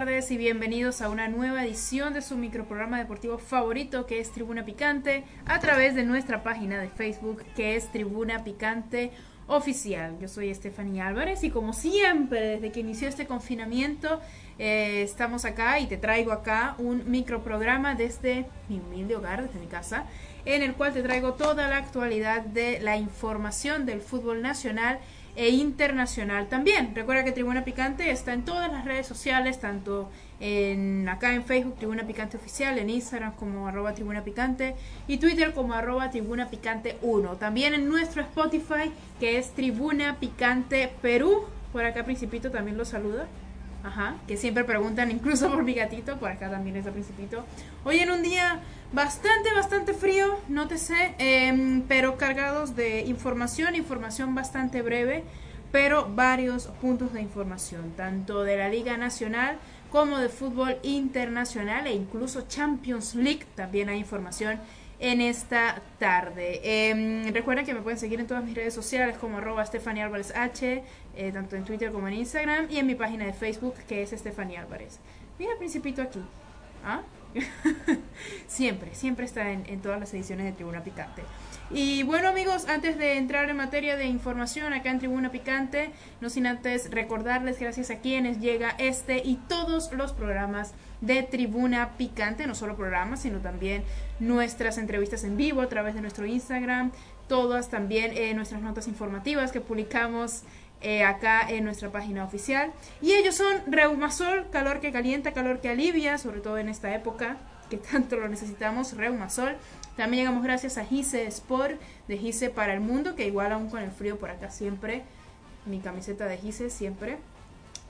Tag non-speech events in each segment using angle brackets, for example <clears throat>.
tardes y bienvenidos a una nueva edición de su microprograma deportivo favorito que es Tribuna Picante a través de nuestra página de Facebook que es Tribuna Picante Oficial. Yo soy Estefanía Álvarez y como siempre desde que inició este confinamiento eh, estamos acá y te traigo acá un microprograma desde mi humilde hogar, desde mi casa, en el cual te traigo toda la actualidad de la información del fútbol nacional e internacional también. Recuerda que Tribuna Picante está en todas las redes sociales, tanto en acá en Facebook Tribuna Picante Oficial, en Instagram como arroba Tribuna Picante y Twitter como arroba Tribuna Picante 1. También en nuestro Spotify que es Tribuna Picante Perú. Por acá Principito también lo saluda. Ajá, que siempre preguntan incluso por mi gatito, por acá también está Principito. Hoy en un día bastante, bastante frío, no te sé, em, pero cargados de información, información bastante breve, pero varios puntos de información, tanto de la Liga Nacional como de fútbol internacional e incluso Champions League, también hay información en esta tarde. Eh, recuerden que me pueden seguir en todas mis redes sociales como arroba Stephanie Álvarez H, eh, tanto en Twitter como en Instagram, y en mi página de Facebook que es Stephanie Álvarez. Mira, Principito aquí. ¿Ah? <laughs> siempre, siempre está en, todas las ediciones de Tribuna Picante. Y bueno amigos, antes de entrar en materia de información acá en Tribuna Picante, no sin antes recordarles gracias a quienes llega este y todos los programas de Tribuna Picante, no solo programas, sino también nuestras entrevistas en vivo a través de nuestro Instagram, todas también eh, nuestras notas informativas que publicamos eh, acá en nuestra página oficial. Y ellos son Reumasol, calor que calienta, calor que alivia, sobre todo en esta época que tanto lo necesitamos, Reumasol. También llegamos gracias a Gise Sport de Gise para el Mundo, que igual aún con el frío por acá siempre, mi camiseta de Gise siempre.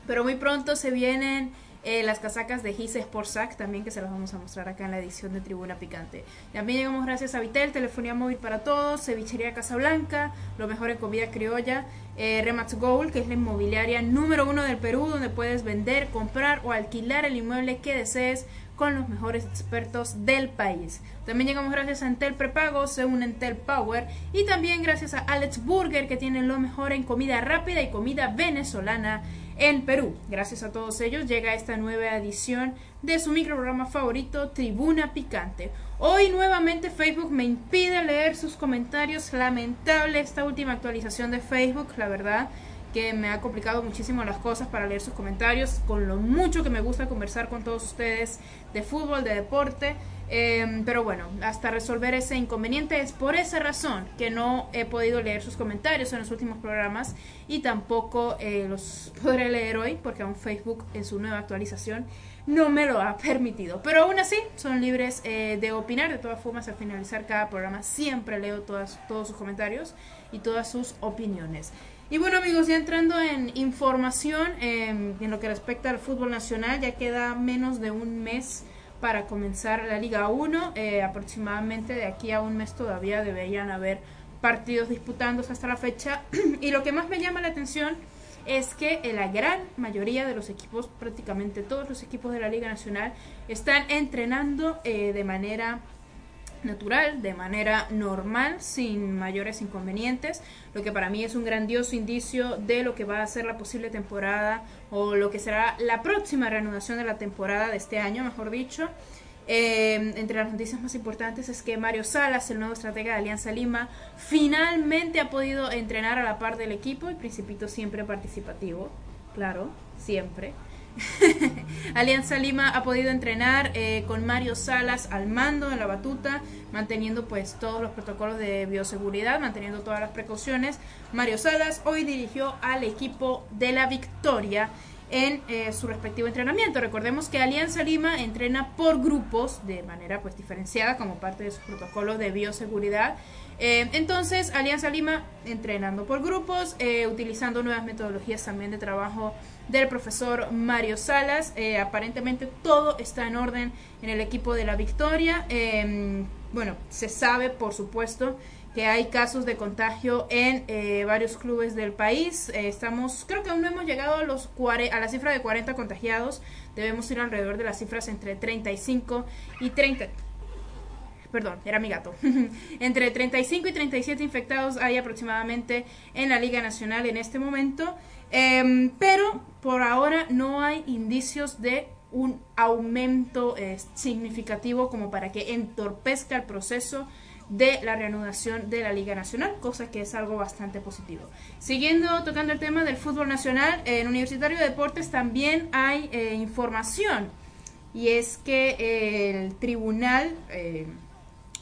Pero muy pronto se vienen eh, las casacas de Gise Sport Sac también que se las vamos a mostrar acá en la edición de Tribuna Picante. También llegamos gracias a Vitel, telefonía móvil para todos, cevichería Casablanca, lo mejor en comida criolla, eh, Remax Gold, que es la inmobiliaria número uno del Perú, donde puedes vender, comprar o alquilar el inmueble que desees con los mejores expertos del país. También llegamos gracias a Entel Prepago, según Entel Power, y también gracias a Alex Burger, que tiene lo mejor en comida rápida y comida venezolana en Perú. Gracias a todos ellos llega esta nueva edición de su microprograma favorito, Tribuna Picante. Hoy nuevamente Facebook me impide leer sus comentarios. Lamentable esta última actualización de Facebook, la verdad que me ha complicado muchísimo las cosas para leer sus comentarios, con lo mucho que me gusta conversar con todos ustedes de fútbol, de deporte. Eh, pero bueno, hasta resolver ese inconveniente es por esa razón que no he podido leer sus comentarios en los últimos programas y tampoco eh, los <laughs> podré leer hoy porque aún Facebook en su nueva actualización no me lo ha permitido. Pero aún así son libres eh, de opinar. De todas formas, al finalizar cada programa siempre leo todas, todos sus comentarios y todas sus opiniones. Y bueno amigos, ya entrando en información eh, en lo que respecta al fútbol nacional, ya queda menos de un mes para comenzar la Liga 1. Eh, aproximadamente de aquí a un mes todavía deberían haber partidos disputándose hasta la fecha. <clears throat> y lo que más me llama la atención es que la gran mayoría de los equipos, prácticamente todos los equipos de la Liga Nacional, están entrenando eh, de manera natural, de manera normal, sin mayores inconvenientes, lo que para mí es un grandioso indicio de lo que va a ser la posible temporada o lo que será la próxima reanudación de la temporada de este año, mejor dicho. Eh, entre las noticias más importantes es que Mario Salas, el nuevo estratega de Alianza Lima, finalmente ha podido entrenar a la par del equipo y Principito siempre participativo, claro, siempre. <laughs> Alianza Lima ha podido entrenar eh, con Mario Salas al mando en la batuta, manteniendo pues todos los protocolos de bioseguridad, manteniendo todas las precauciones. Mario Salas hoy dirigió al equipo de la Victoria en eh, su respectivo entrenamiento. Recordemos que Alianza Lima entrena por grupos de manera pues diferenciada como parte de su protocolo de bioseguridad. Eh, entonces, Alianza Lima entrenando por grupos, utilizando nuevas metodologías también de trabajo del profesor Mario Salas. aparentemente todo está en orden en el equipo de la Victoria. bueno, se sabe, por supuesto, que hay casos de contagio en eh, varios clubes del país. Eh, estamos, creo que aún no hemos llegado a, los a la cifra de 40 contagiados. Debemos ir alrededor de las cifras entre 35 y 30. Perdón, era mi gato. <laughs> Entre 35 y 37 infectados hay aproximadamente en la Liga Nacional en este momento. Em, pero por ahora no hay indicios de un aumento eh, significativo como para que entorpezca el proceso de la reanudación de la Liga Nacional, cosa que es algo bastante positivo. Siguiendo tocando el tema del fútbol nacional, en Universitario de Deportes también hay eh, información y es que eh, el tribunal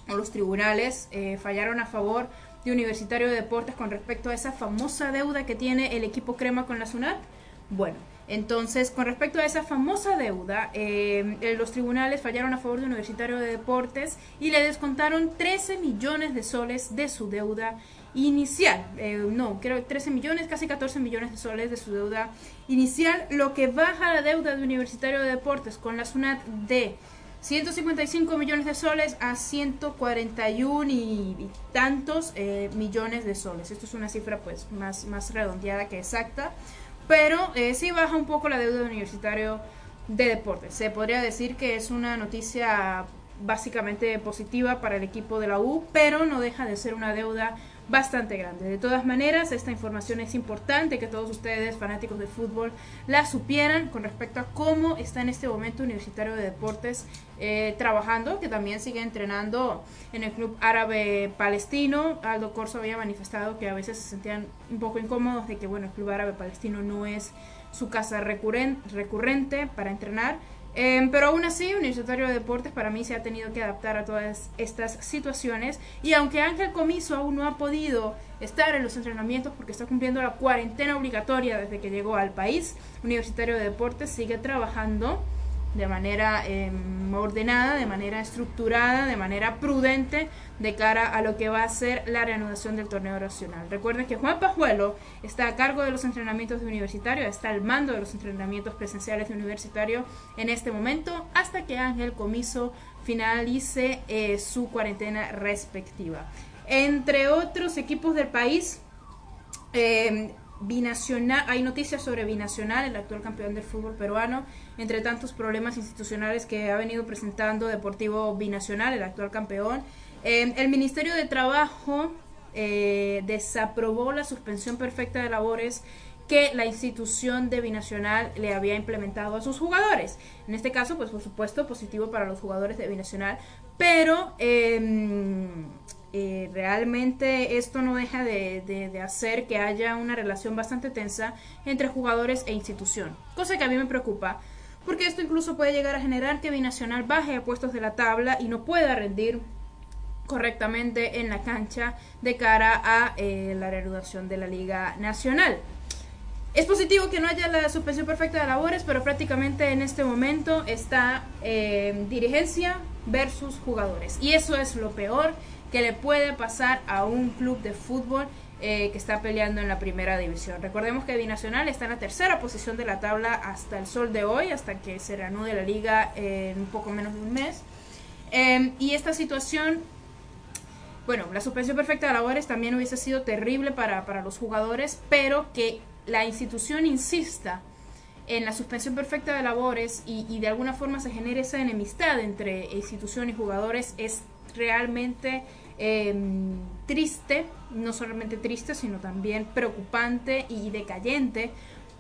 o los tribunales fallaron a favor de Universitario de Deportes con respecto a esa famosa deuda que tiene el equipo Crema con la SUNAT. Bueno, entonces, con respecto a esa famosa deuda, eh, los tribunales fallaron a favor de Universitario de Deportes y le descontaron 13 millones de soles de su deuda inicial. Eh, no, creo 13 millones, casi 14 millones de soles de su deuda inicial, lo que baja la deuda de Universitario de Deportes con la SUNAT de 155 millones de soles a 141 y, tantos eh, millones de soles. Esto es una cifra pues más, más redondeada que exacta, pero eh, sí baja un poco la deuda universitario de deportes. Se podría decir que es una noticia básicamente positiva para el equipo de la U, pero no deja de ser una deuda bastante grande. De todas maneras, esta información es importante que todos ustedes, fanáticos de fútbol, la supieran con respecto a cómo está en este momento Universitario de Deportes eh, trabajando, que también sigue entrenando en el Club Árabe Palestino. Aldo Corso había manifestado que a veces se sentían un poco incómodos de que, bueno, el Club Árabe Palestino no es su casa recurrente para entrenar Em, pero aún así, Universitario de Deportes para mí se ha tenido que adaptar a todas estas situaciones. Y aunque Ángel Comiso aún no ha podido estar en los entrenamientos porque está cumpliendo la cuarentena obligatoria desde que llegó al país, Universitario de Deportes sigue trabajando de manera em, ordenada, de manera estructurada, de manera prudente de cara a lo que va a ser la reanudación del torneo nacional. Recuerden que Juan Pajuelo está a cargo de los entrenamientos de universitario, está al mando de los entrenamientos presenciales de universitario en este momento, hasta que Ángel Comiso finalice eh, su cuarentena respectiva. Entre otros equipos del país, em, Binacional, hay noticias sobre Binacional, el actual campeón del fútbol peruano, entre tantos problemas institucionales que ha venido presentando Deportivo Binacional, el actual campeón. Eh, el Ministerio de Trabajo eh, desaprobó la suspensión perfecta de labores que la institución de Binacional le había implementado a sus jugadores. En este caso, pues por supuesto, positivo para los jugadores de Binacional, pero em, eh, realmente esto no deja de, hacer que haya una relación bastante tensa entre jugadores e institución, cosa que a mí me preocupa, porque esto incluso puede llegar a generar que Binacional baje a puestos de la tabla y no pueda rendir correctamente en la cancha de cara a eh, la reanudación de la Liga Nacional. Es positivo que no haya la suspensión perfecta de labores, pero prácticamente en este momento está eh, dirigencia versus jugadores. Y eso es lo peor que le puede pasar a un club de fútbol eh, que está peleando en la primera división. Recordemos que Binacional está en la tercera posición de la tabla hasta el sol de hoy, hasta que se reanude la liga en un poco menos de un mes. Em, y esta situación, bueno, la suspensión perfecta de labores también hubiese sido terrible para, para los jugadores, pero que la institución insista en la suspensión perfecta de labores y, y, de alguna forma se genere esa enemistad entre institución y jugadores es realmente Em, triste, no solamente triste, sino también preocupante y decayente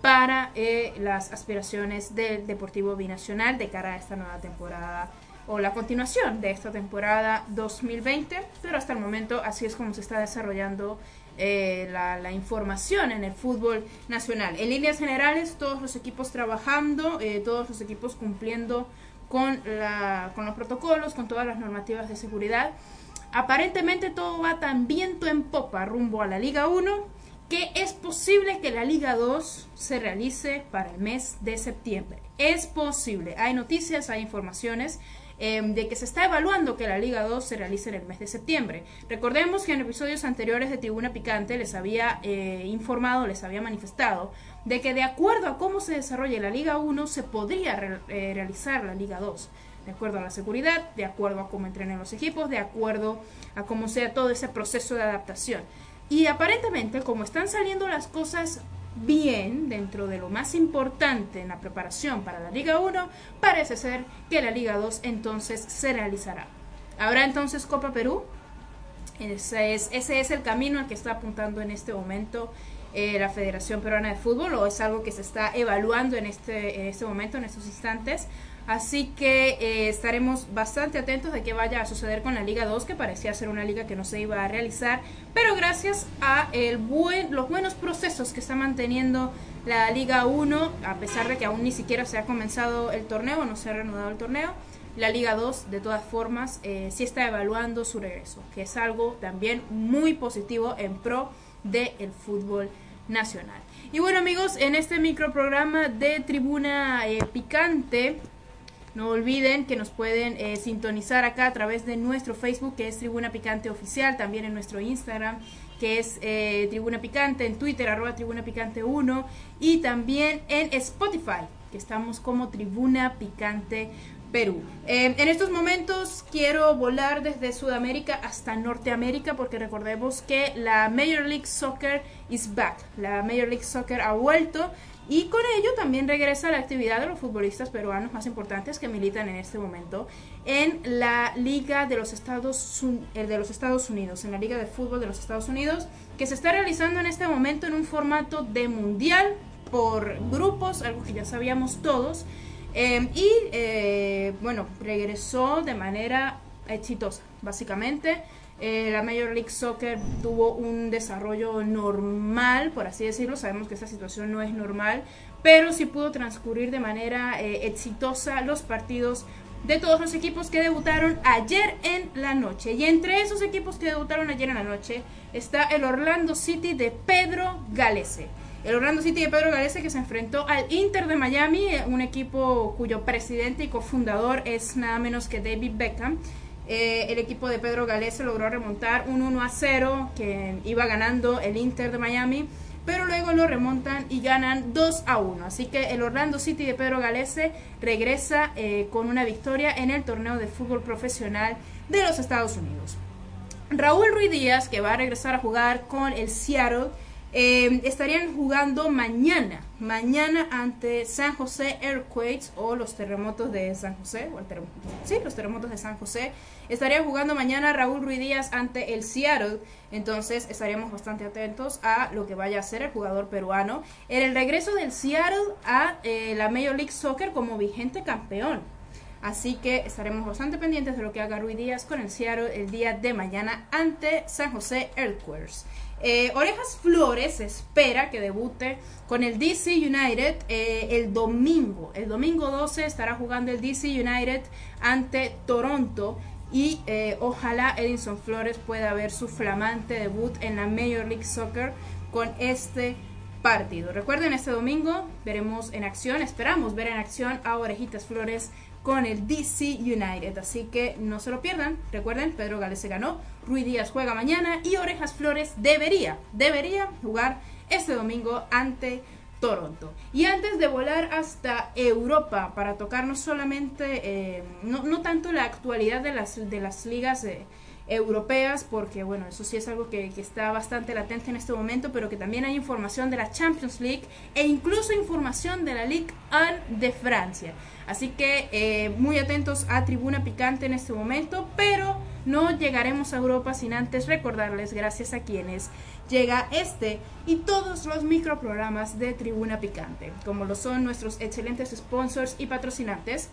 para eh, las aspiraciones del Deportivo Binacional de cara a esta nueva temporada o la continuación de esta temporada 2020, pero hasta el momento así es como se está desarrollando eh, la, información en el fútbol nacional. En líneas generales, todos los equipos trabajando, eh, todos los equipos cumpliendo con, la, con los protocolos, con todas las normativas de seguridad aparentemente todo va tan viento en popa rumbo a la Liga 1 que es posible que la Liga 2 se realice para el mes de septiembre. Es posible, hay noticias, hay informaciones em, de que se está evaluando que la Liga 2 se realice en el mes de septiembre. Recordemos que en episodios anteriores de Tribuna Picante les había eh, informado, les había manifestado de que de acuerdo a cómo se desarrolle la Liga 1 se podría eh, realizar la Liga 2 de acuerdo a la seguridad, de acuerdo a cómo entrenen los equipos, de acuerdo a cómo sea todo ese proceso de adaptación. Y aparentemente, como están saliendo las cosas bien dentro de lo más importante en la preparación para la Liga 1, parece ser que la Liga 2 entonces se realizará. Habrá entonces Copa Perú. Ese es, el camino al que está apuntando en este momento eh, la Federación Peruana de Fútbol o es algo que se está evaluando en este, en este momento, en estos instantes. Así que eh, estaremos bastante atentos de qué vaya a suceder con la Liga 2, que parecía ser una liga que no se iba a realizar, pero gracias a los buenos procesos que está manteniendo la Liga 1, a pesar de que aún ni siquiera se ha comenzado el torneo, no se ha reanudado el torneo, la Liga 2 de todas formas eh, sí está evaluando su regreso, que es algo también muy positivo en pro del fútbol nacional. Y bueno amigos, en este microprograma de Tribuna eh, Picante, no olviden que nos pueden eh, sintonizar acá a través de nuestro Facebook, que es Tribuna Picante Oficial, también en nuestro Instagram, que es eh, Tribuna Picante, en Twitter, arroba Tribuna Picante 1, y también en Spotify, que estamos como Tribuna Picante Perú. En estos momentos quiero volar desde Sudamérica hasta Norteamérica porque recordemos que la Major League Soccer is back. La Major League Soccer ha vuelto y con ello también regresa la actividad de los futbolistas peruanos más importantes que militan en este momento en la Liga de los Estados, eh, de los Estados Unidos, en la Liga de Fútbol de los Estados Unidos, que se está realizando en este momento en un formato de mundial por grupos, algo que ya sabíamos todos. Em, y eh, bueno, regresó de manera exitosa, básicamente. Eh, la Major League Soccer tuvo un desarrollo normal, por así decirlo. Sabemos que esta situación no es normal, pero sí pudo transcurrir de manera eh, exitosa los partidos de todos los equipos que debutaron ayer en la noche. Y entre esos equipos que debutaron ayer en la noche está el Orlando City de Pedro Galese. El Orlando City de Pedro Galese que se enfrentó al Inter de Miami, eh, un equipo cuyo presidente y cofundador es nada menos que David Beckham. Eh, el equipo de Pedro Galese logró remontar un 1 a 0 que iba ganando el Inter de Miami, pero luego lo remontan y ganan 2 a 1. Así que el Orlando City de Pedro Galese regresa eh, con una victoria en el torneo de fútbol profesional de los Estados Unidos. Raúl Ruiz Díaz, que va a regresar a jugar con el Seattle, eh, estarían jugando mañana, mañana ante San José Earthquakes o los terremotos de San José, o sí, los terremotos de San José. Estarían jugando mañana Raúl Ruiz Díaz ante el Seattle, entonces estaríamos bastante atentos a lo que vaya a hacer el jugador peruano en el regreso del Seattle a eh, la Major League Soccer como vigente campeón. Así que estaremos bastante pendientes de lo que haga Ruiz Díaz con el Seattle el día de mañana ante San José Earthquakes. Eh, Orejas Flores espera que debute con el DC United eh, el domingo. El domingo 12 estará jugando el DC United ante Toronto y eh, ojalá Edinson Flores pueda ver su flamante debut en la Major League Soccer con este partido. Recuerden, este domingo veremos en acción, esperamos ver en acción a Orejitas Flores con el DC United. Así que no se lo pierdan. Recuerden, Pedro Gales se ganó, Rui Díaz juega mañana y Orejas Flores debería, debería jugar este domingo ante Toronto. Y antes de volar hasta Europa para tocar no solamente, eh, no, no, tanto la actualidad de las, de las ligas europeas, porque bueno, eso sí es algo que, que, está bastante latente en este momento, pero que también hay información de la Champions League e incluso información de la Ligue 1 de Francia. Así que eh, muy atentos a Tribuna Picante en este momento, pero no llegaremos a Europa sin antes recordarles, gracias a quienes llega este y todos los microprogramas de Tribuna Picante, como lo son nuestros excelentes sponsors y patrocinantes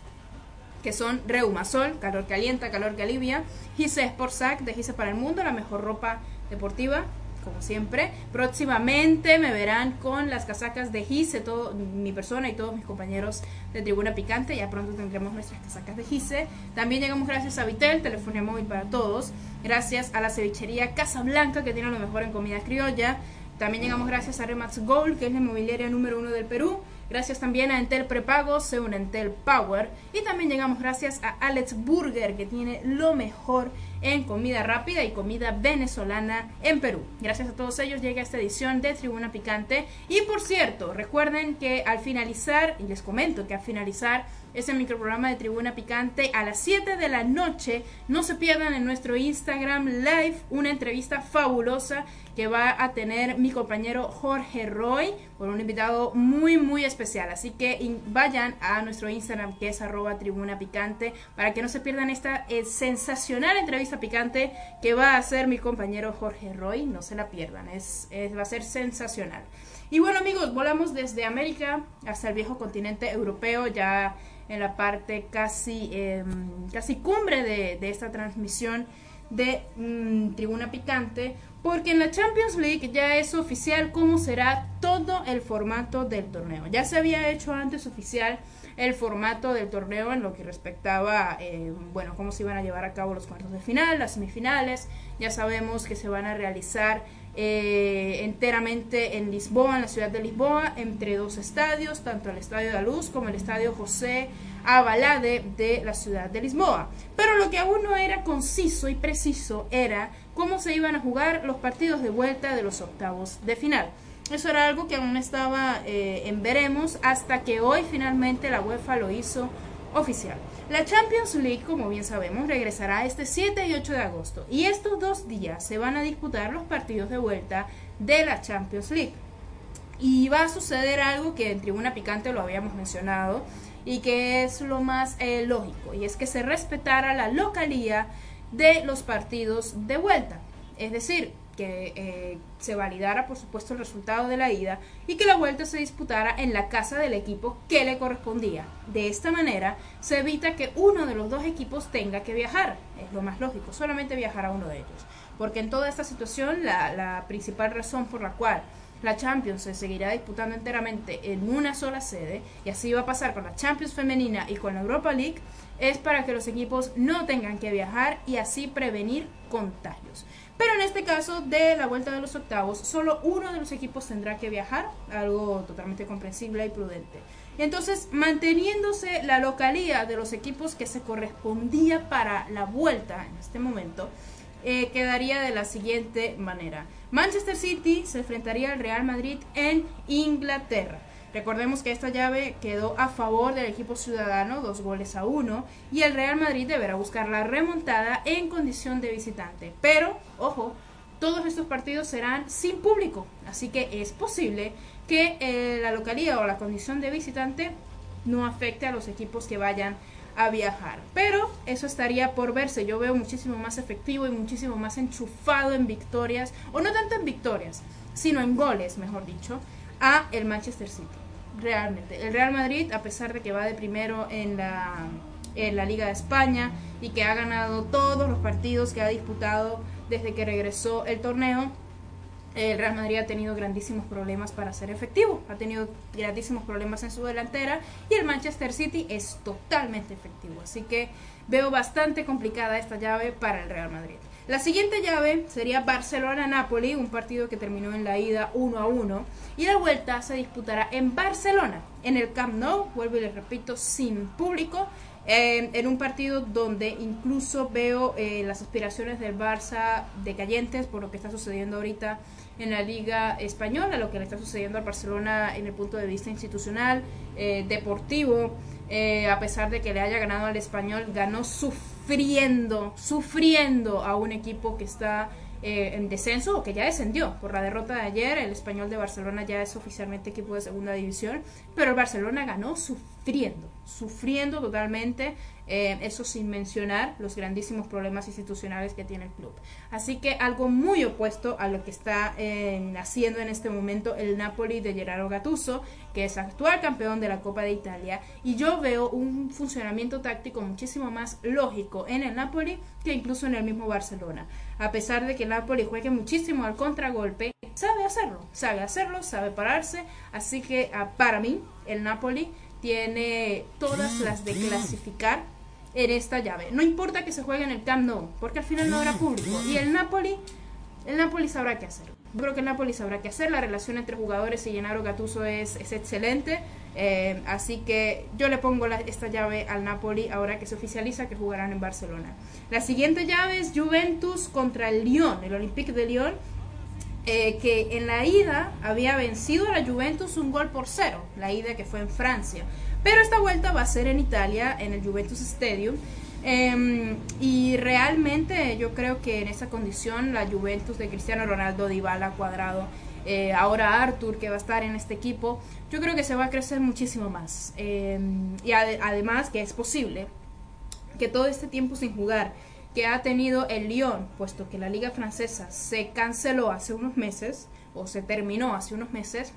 que son Reumasol, calor que alienta, calor que alivia, Gise Sportsac de Gise para el Mundo, la mejor ropa deportiva, como siempre. Próximamente me verán con las casacas de Gise, todo mi persona y todos mis compañeros de Tribuna Picante. Ya pronto tendremos nuestras casacas de Gise. También llegamos gracias a Vitel, telefonía móvil para todos. Gracias a la cevichería Casa Blanca, que tiene lo mejor en comida criolla. También llegamos gracias a Remax Gold, que es la inmobiliaria número uno del Perú. Gracias también a Entel Prepago, se une Entel Power. Y también llegamos gracias a Alex Burger, que tiene lo mejor en comida rápida y comida venezolana en Perú. Gracias a todos ellos llega esta edición de Tribuna Picante. Y por cierto, recuerden que al finalizar, y les comento que al finalizar ese microprograma de Tribuna Picante a las 7 de la noche, no se pierdan en nuestro Instagram Live una entrevista fabulosa que va a tener mi compañero Jorge Roy con un invitado muy muy especial. Así que vayan a nuestro Instagram que es arroba tribuna picante para que no se pierdan esta eh, sensacional entrevista picante que va a hacer mi compañero Jorge Roy. No se la pierdan, es, va a ser sensacional. Y bueno amigos, volamos desde América hasta el viejo continente europeo, ya en la parte casi, em, casi cumbre de, de esta transmisión de mm, Tribuna Picante, porque en la Champions League ya es oficial cómo será todo el formato del torneo. Ya se había hecho antes oficial el formato del torneo en lo que respectaba, eh, bueno, cómo se iban a llevar a cabo los cuartos de final, las semifinales. Ya sabemos que se van a realizar eh, enteramente en Lisboa, en la ciudad de Lisboa, entre dos estadios, tanto el Estadio de Luz como el Estadio José Abalade de la ciudad de Lisboa. Pero lo que aún no era conciso y preciso era cómo se iban a jugar los partidos de vuelta de los octavos de final. Eso era algo que aún estaba eh, en veremos hasta que hoy finalmente la UEFA lo hizo oficial. La Champions League, como bien sabemos, regresará este 7 y 8 de agosto y estos dos días se van a disputar los partidos de vuelta de la Champions League. Y va a suceder algo que en Tribuna Picante lo habíamos mencionado y que es lo más eh, lógico, y es que se respetara la localía de los partidos de vuelta. Es decir, que eh, se validara por supuesto el resultado de la ida y que la vuelta se disputara en la casa del equipo que le correspondía. De esta manera se evita que uno de los dos equipos tenga que viajar, es lo más lógico, solamente viajar a uno de ellos. Porque en toda esta situación la, la principal razón por la cual la Champions se seguirá disputando enteramente en una sola sede y así va a pasar con la Champions femenina y con la Europa League es para que los equipos no tengan que viajar y así prevenir contagios. Pero en este caso de la vuelta de los octavos, solo uno de los equipos tendrá que viajar, algo totalmente comprensible y prudente. Entonces, manteniéndose la localía de los equipos que se correspondía para la vuelta en este momento, eh, quedaría de la siguiente manera. Manchester City se enfrentaría al Real Madrid en Inglaterra. Recordemos que esta llave quedó a favor del equipo ciudadano, dos goles a uno, y el Real Madrid deberá buscar la remontada en condición de visitante. Pero, ojo, todos estos partidos serán sin público, así que es posible que eh, la localidad o la condición de visitante no afecte a los equipos que vayan a viajar. Pero eso estaría por verse. Yo veo muchísimo más efectivo y muchísimo más enchufado en victorias, o no tanto en victorias, sino en goles, mejor dicho, a el Manchester City. Realmente. El Real Madrid, a pesar de que va de primero en la, en la Liga de España y que ha ganado todos los partidos que ha disputado desde que regresó el torneo, el Real Madrid ha tenido grandísimos problemas para ser efectivo, ha tenido grandísimos problemas en su delantera y el Manchester City es totalmente efectivo. Así que veo bastante complicada esta llave para el Real Madrid. La siguiente llave sería Barcelona-Napoli, un partido que terminó en la ida 1 a 1 y la vuelta se disputará en Barcelona, en el Camp Nou, vuelvo y les repito, sin público en un partido donde incluso veo eh, las aspiraciones del Barça decayentes por lo que está sucediendo ahorita en la Liga Española, lo que le está sucediendo al Barcelona en el punto de vista institucional, eh, deportivo, eh, a pesar de que le haya ganado al español, ganó sufriendo, sufriendo a un equipo que está eh, en descenso o que ya descendió por la derrota de ayer. El español de Barcelona ya es oficialmente equipo de segunda división, pero el Barcelona ganó sufriendo, sufriendo totalmente, eh, eso sin mencionar los grandísimos problemas institucionales que tiene el club. Así que algo muy opuesto a lo que está eh, haciendo en este momento el Napoli de Gerardo Gattuso, que es actual campeón de la Copa de Italia, y yo veo un funcionamiento táctico muchísimo más lógico en el Napoli que incluso en el mismo Barcelona. A pesar de que Napoli juegue muchísimo al contragolpe, sabe hacerlo, sabe hacerlo, sabe pararse, así que ah, para mí el Napoli tiene todas las de clasificar en esta llave. No importa que se juegue en el Camp Nou, porque al final no habrá público. Y el Napoli, el Napoli sabrá qué hacer. Creo que el Napoli sabrá qué hacer. La relación entre jugadores y Gennaro Gattuso es, es excelente. Eh, así que yo le pongo esta llave al Napoli ahora que se oficializa que jugarán en Barcelona. La siguiente llave es Juventus contra el Lyon, el Olympique de Lyon. Eh, que en la ida había vencido a la Juventus un gol por cero, la ida que fue en Francia. Pero esta vuelta va a ser en Italia, en el Juventus Stadium. Em, y realmente yo creo que en esa condición la Juventus de Cristiano Ronaldo, Dybala, Cuadrado eh, ahora Arthur que va a estar en este equipo, yo creo que se va a crecer muchísimo más. Em, y además que es posible que todo este tiempo sin jugar que ha tenido el Lyon, puesto que la liga francesa se canceló hace unos meses, o se terminó hace unos meses,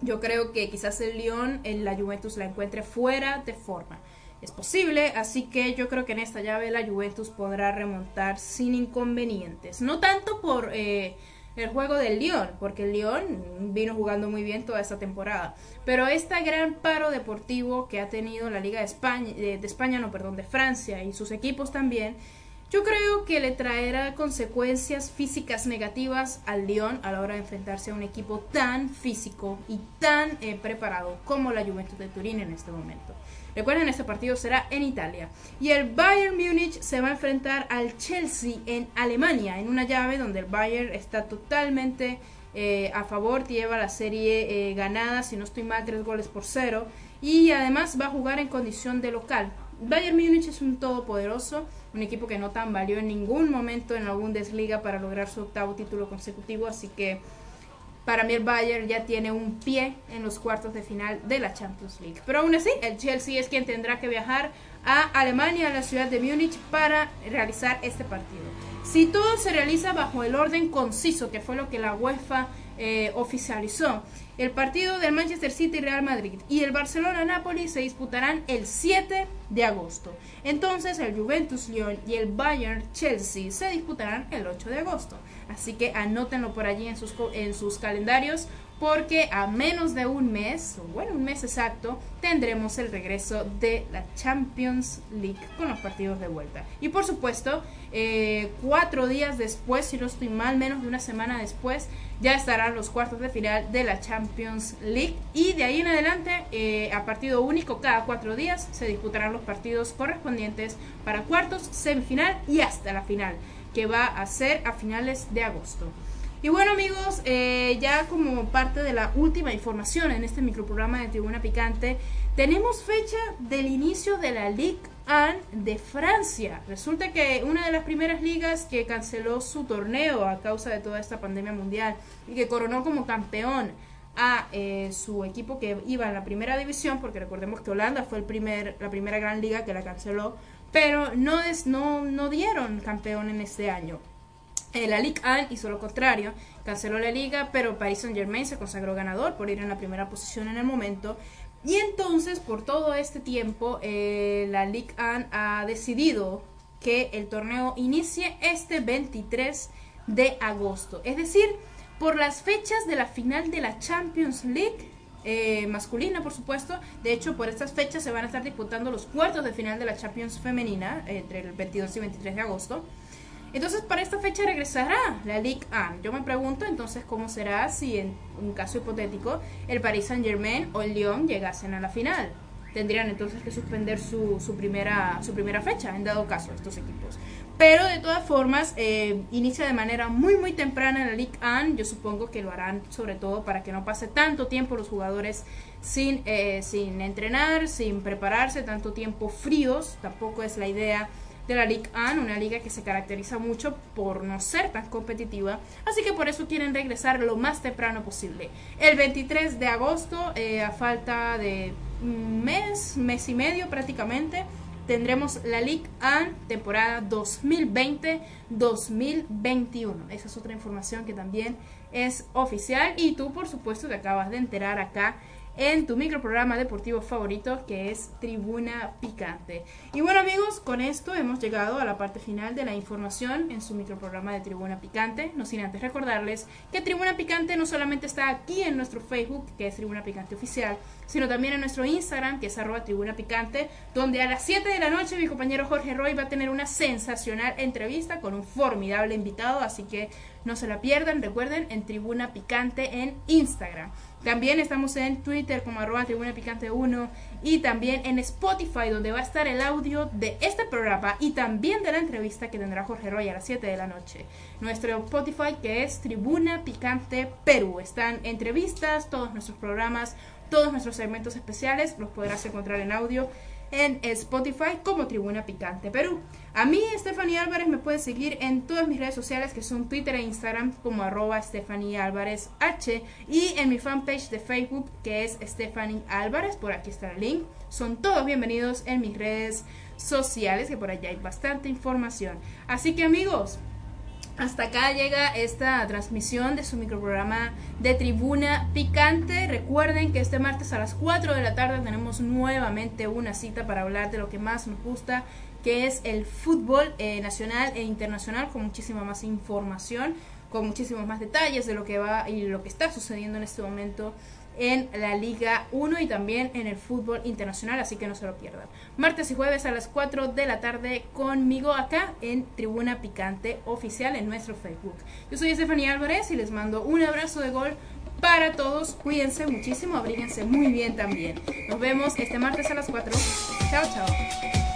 yo creo que quizás el Lyon en la Juventus la encuentre fuera de forma. Es posible, así que yo creo que en esta llave la Juventus podrá remontar sin inconvenientes. No tanto por eh, el juego del Lyon, porque el Lyon vino jugando muy bien toda esta temporada. Pero este gran paro deportivo que ha tenido la Liga de España, de, de España, no, perdón, de Francia y sus equipos también, yo creo que le traerá consecuencias físicas negativas al Lyon a la hora de enfrentarse a un equipo tan físico y tan eh, preparado como la Juventus de Turín en este momento. Recuerden, este partido será en Italia. Y el Bayern Múnich se va a enfrentar al Chelsea en Alemania, en una llave donde el Bayern está totalmente eh, a favor, lleva la serie eh, ganada, si no estoy mal, tres goles por cero. Y además va a jugar en condición de local. Bayern Múnich es un todopoderoso un equipo que no tambaleó en ningún momento en la Bundesliga para lograr su octavo título consecutivo, así que para mí el Bayern ya tiene un pie en los cuartos de final de la Champions League. Pero aún así, el Chelsea es quien tendrá que viajar a Alemania, a la ciudad de Múnich, para realizar este partido. Si todo se realiza bajo el orden conciso, que fue lo que la UEFA eh, oficializó, el partido del Manchester City y Real Madrid y el Barcelona-Napoli se disputarán el 7 de agosto. Entonces el Juventus Lyon y el Bayern Chelsea se disputarán el 8 de agosto. Así que anótenlo por allí en sus, en sus calendarios porque a menos de un mes, o bueno, un mes exacto, tendremos el regreso de la Champions League con los partidos de vuelta. Y por supuesto, eh, cuatro días después, si no estoy mal, menos de una semana después, ya estarán los cuartos de final de la Champions League. Y de ahí en adelante, eh, a partido único, cada cuatro días, se disputarán los partidos correspondientes para cuartos, semifinal y hasta la final, que va a ser a finales de agosto. Y bueno amigos, eh, ya como parte de la última información en este microprograma de Tribuna Picante, tenemos fecha del inicio de la Ligue 1 de Francia. Resulta que una de las primeras ligas que canceló su torneo a causa de toda esta pandemia mundial y que coronó como campeón a eh, su equipo que iba en la primera división, porque recordemos que Holanda fue el primer, la primera gran liga que la canceló, pero no, no, no dieron campeón en este año. Eh, la Ligue 1 hizo lo contrario, canceló la liga, pero Paris Saint Germain se consagró ganador por ir en la primera posición en el momento. Y entonces, por todo este tiempo, eh, la Ligue 1 ha decidido que el torneo inicie este 23 de agosto. Es decir, por las fechas de la final de la Champions League eh, masculina, por supuesto. De hecho, por estas fechas se van a estar disputando los cuartos de final de la Champions femenina entre el 22 y 23 de agosto. Entonces, para esta fecha regresará la Ligue 1. Yo me pregunto entonces cómo será si en un caso hipotético el Paris Saint Germain o el Lyon llegasen a la final. Tendrían entonces que suspender su, su primera, su primera fecha, en dado caso, estos equipos. Pero de todas formas, eh, inicia de manera muy, muy temprana la Ligue 1. Yo supongo que lo harán sobre todo para que no pase tanto tiempo los jugadores sin, eh, sin entrenar, sin prepararse, tanto tiempo fríos. Tampoco es la idea de la Ligue 1, una liga que se caracteriza mucho por no ser tan competitiva, así que por eso quieren regresar lo más temprano posible. El 23 de agosto, eh, a falta de mes, mes y medio prácticamente, tendremos la Ligue 1 temporada 2020-2021. Esa es otra información que también es oficial y tú por supuesto te acabas de enterar acá en tu microprograma deportivo favorito que es Tribuna Picante. Y bueno amigos, con esto hemos llegado a la parte final de la información en su microprograma de Tribuna Picante. No sin antes recordarles que Tribuna Picante no solamente está aquí en nuestro Facebook, que es Tribuna Picante Oficial, sino también en nuestro Instagram, que es arroba Tribuna Picante, donde a las 7 de la noche mi compañero Jorge Roy va a tener una sensacional entrevista con un formidable invitado, así que no se la pierdan, recuerden, en Tribuna Picante en Instagram. También estamos en Twitter como arroba Tribuna Picante 1 y también en Spotify donde va a estar el audio de este programa y también de la entrevista que tendrá Jorge Roy a las 7 de la noche. Nuestro Spotify que es Tribuna Picante Perú. Están entrevistas, todos nuestros programas, todos nuestros segmentos especiales, los podrás encontrar en audio en Spotify como Tribuna Picante Perú. A mí, Estefanía Álvarez, me puede seguir en todas mis redes sociales que son Twitter e Instagram como arroba Estefanía Álvarez H y en mi fanpage de Facebook que es Stephanie Álvarez, por aquí está el link. Son todos bienvenidos en mis redes sociales que por allá hay bastante información. Así que amigos, hasta acá llega esta transmisión de su microprograma de Tribuna Picante. Recuerden que este martes a las 4 de la tarde tenemos nuevamente una cita para hablar de lo que más nos gusta, que es el fútbol eh, nacional e internacional, con muchísima más información, con muchísimos más detalles de lo que va y lo que está sucediendo en este momento en la Liga 1 y también en el fútbol internacional, así que no se lo pierdan. Martes y jueves a las 4 de la tarde conmigo acá en Tribuna Picante Oficial en nuestro Facebook. Yo soy Estefanía Álvarez y les mando un abrazo de gol para todos. Cuídense muchísimo, abríguense muy bien también. Nos vemos este martes a las 4. Chao, chao.